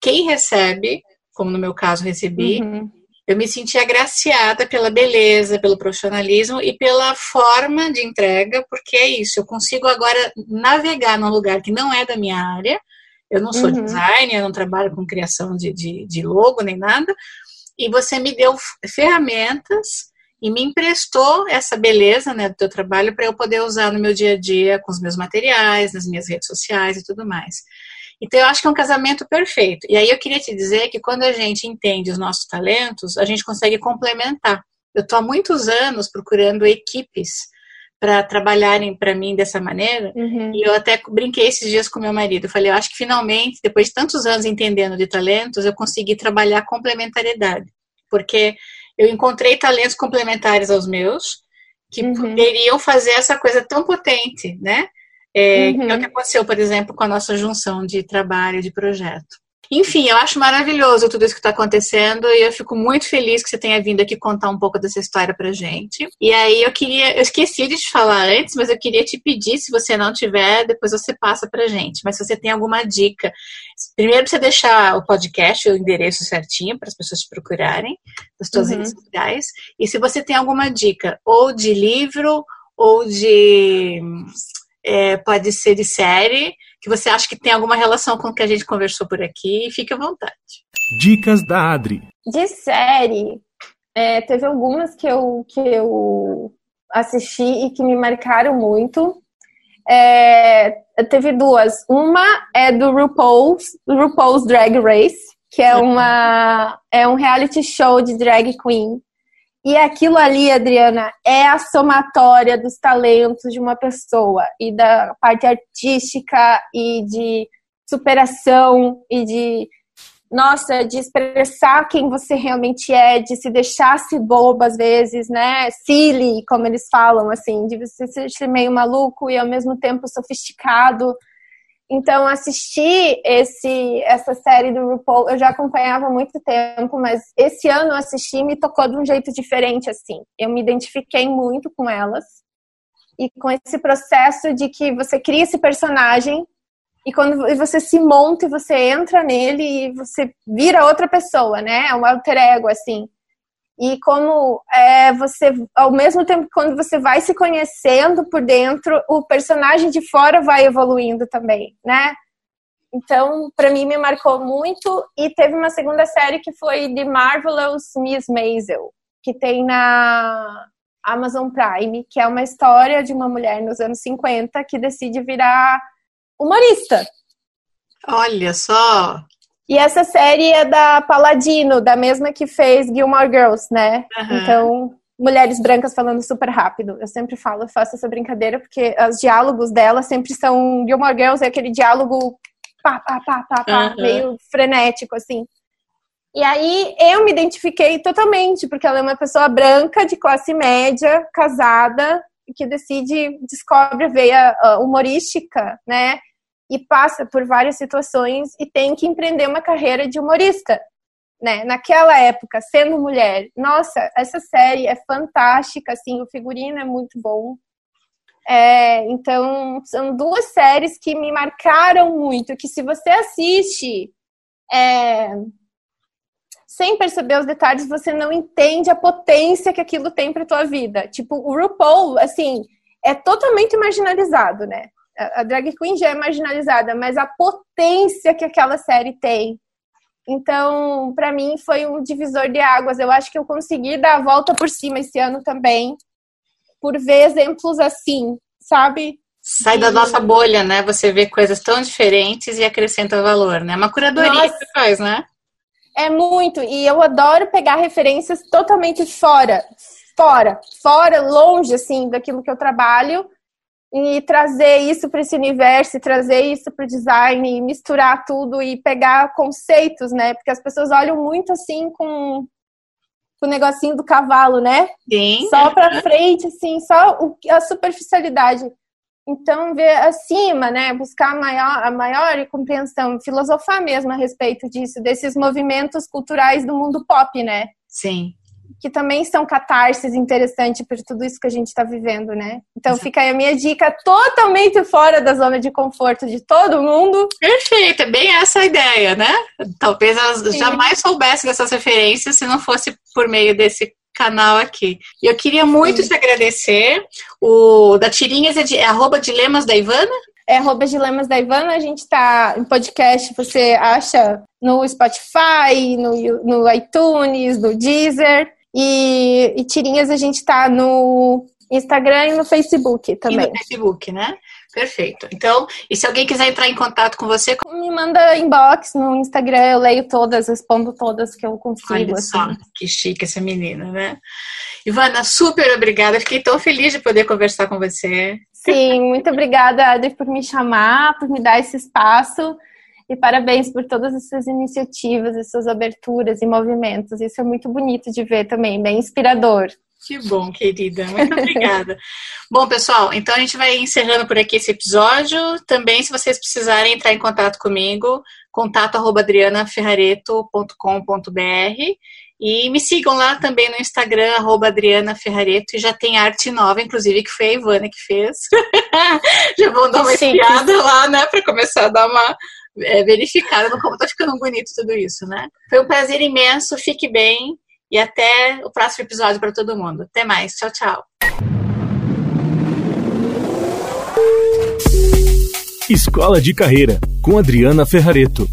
quem recebe, como no meu caso recebi, uhum. eu me senti agraciada pela beleza, pelo profissionalismo e pela forma de entrega, porque é isso. Eu consigo agora navegar num lugar que não é da minha área. Eu não sou uhum. designer, eu não trabalho com criação de, de, de logo nem nada. E você me deu ferramentas e me emprestou essa beleza né, do teu trabalho para eu poder usar no meu dia a dia com os meus materiais, nas minhas redes sociais e tudo mais. Então eu acho que é um casamento perfeito. E aí eu queria te dizer que quando a gente entende os nossos talentos, a gente consegue complementar. Eu estou há muitos anos procurando equipes para trabalharem para mim dessa maneira. Uhum. E eu até brinquei esses dias com meu marido. Eu falei, eu acho que finalmente, depois de tantos anos entendendo de talentos, eu consegui trabalhar complementariedade. Porque eu encontrei talentos complementares aos meus que uhum. poderiam fazer essa coisa tão potente, né? É, uhum. É o que aconteceu, por exemplo, com a nossa junção de trabalho, de projeto. Enfim, eu acho maravilhoso tudo isso que está acontecendo e eu fico muito feliz que você tenha vindo aqui contar um pouco dessa história pra gente. E aí eu queria, eu esqueci de te falar antes, mas eu queria te pedir, se você não tiver, depois você passa pra gente. Mas se você tem alguma dica, primeiro você deixar o podcast, o endereço certinho para as pessoas te procurarem nas suas uhum. redes sociais. E se você tem alguma dica, ou de livro, ou de é, pode ser de série, que você acha que tem alguma relação com o que a gente conversou por aqui, fique à vontade. Dicas da Adri. De série, é, teve algumas que eu, que eu assisti e que me marcaram muito. É, teve duas. Uma é do RuPaul's, RuPaul's Drag Race, que é, uma, é um reality show de drag queen e aquilo ali, Adriana, é a somatória dos talentos de uma pessoa e da parte artística e de superação e de nossa, de expressar quem você realmente é, de se deixar se boba às vezes, né? Silly, como eles falam, assim, de você ser meio maluco e ao mesmo tempo sofisticado. Então, assistir esse, essa série do RuPaul, eu já acompanhava há muito tempo, mas esse ano assisti e me tocou de um jeito diferente, assim. Eu me identifiquei muito com elas e com esse processo de que você cria esse personagem e quando você se monta e você entra nele e você vira outra pessoa, né? É um alter ego, assim e como é, você, ao mesmo tempo quando você vai se conhecendo por dentro, o personagem de fora vai evoluindo também, né? Então, para mim, me marcou muito. E teve uma segunda série que foi The Marvelous Miss Maisel, que tem na Amazon Prime, que é uma história de uma mulher nos anos 50 que decide virar humorista. Olha só! E essa série é da Paladino, da mesma que fez Gilmore Girls, né? Uhum. Então, mulheres brancas falando super rápido. Eu sempre falo, eu faço essa brincadeira, porque os diálogos dela sempre são. Gilmore Girls é aquele diálogo pá, pá, pá, pá, pá, uhum. meio frenético, assim. E aí eu me identifiquei totalmente, porque ela é uma pessoa branca, de classe média, casada, que decide, descobre a veia humorística, né? E passa por várias situações e tem que empreender uma carreira de humorista. né? Naquela época, sendo mulher. Nossa, essa série é fantástica, assim, o figurino é muito bom. É, então, são duas séries que me marcaram muito, que se você assiste é, sem perceber os detalhes, você não entende a potência que aquilo tem para tua vida. Tipo, o RuPaul, assim, é totalmente marginalizado, né? A drag queen já é marginalizada, mas a potência que aquela série tem. Então, para mim, foi um divisor de águas. Eu acho que eu consegui dar a volta por cima esse ano também, por ver exemplos assim, sabe? Sai da nossa bolha, né? Você vê coisas tão diferentes e acrescenta valor, né? É uma curadoria nossa. que você faz, né? É muito. E eu adoro pegar referências totalmente fora, fora, fora, longe, assim, daquilo que eu trabalho e trazer isso para esse universo, trazer isso para o design, misturar tudo e pegar conceitos, né? Porque as pessoas olham muito assim com, com o negocinho do cavalo, né? Sim. Só para frente, assim, só o, a superficialidade. Então, ver acima, né? Buscar a maior, a maior compreensão, filosofar mesmo a respeito disso, desses movimentos culturais do mundo pop, né? Sim que também são catarses interessantes por tudo isso que a gente está vivendo, né? Então fica aí a minha dica totalmente fora da zona de conforto de todo mundo. Perfeito, é bem essa a ideia, né? Talvez Sim. jamais soubessem dessas referências se não fosse por meio desse canal aqui. E eu queria muito Sim. te agradecer. O da Tirinhas é, de, é arroba dilemas da Ivana? É arroba dilemas da Ivana, a gente tá em podcast, você acha no Spotify, no, no iTunes, no Deezer. E, e tirinhas a gente tá no Instagram e no Facebook também. E no Facebook, né? Perfeito. Então, e se alguém quiser entrar em contato com você? Me manda inbox no Instagram, eu leio todas, respondo todas que eu consigo. Olha assim. só, que chique essa menina, né? Ivana, super obrigada. Fiquei tão feliz de poder conversar com você. Sim, muito obrigada, Adri, por me chamar, por me dar esse espaço. E parabéns por todas essas iniciativas, essas aberturas e movimentos. Isso é muito bonito de ver também, bem inspirador. Que bom, querida. Muito obrigada. bom, pessoal, então a gente vai encerrando por aqui esse episódio. Também, se vocês precisarem entrar em contato comigo, contato adrianaferrareto.com.br e me sigam lá também no Instagram, arroba Adriana Ferrareto, e já tem arte nova, inclusive, que foi a Ivana que fez. já vão dar uma espiada lá, né, para começar a dar uma é, verificada no como tá ficando bonito tudo isso, né? Foi um prazer imenso, fique bem e até o próximo episódio para todo mundo. Até mais, tchau, tchau. Escola de Carreira, com Adriana Ferrareto.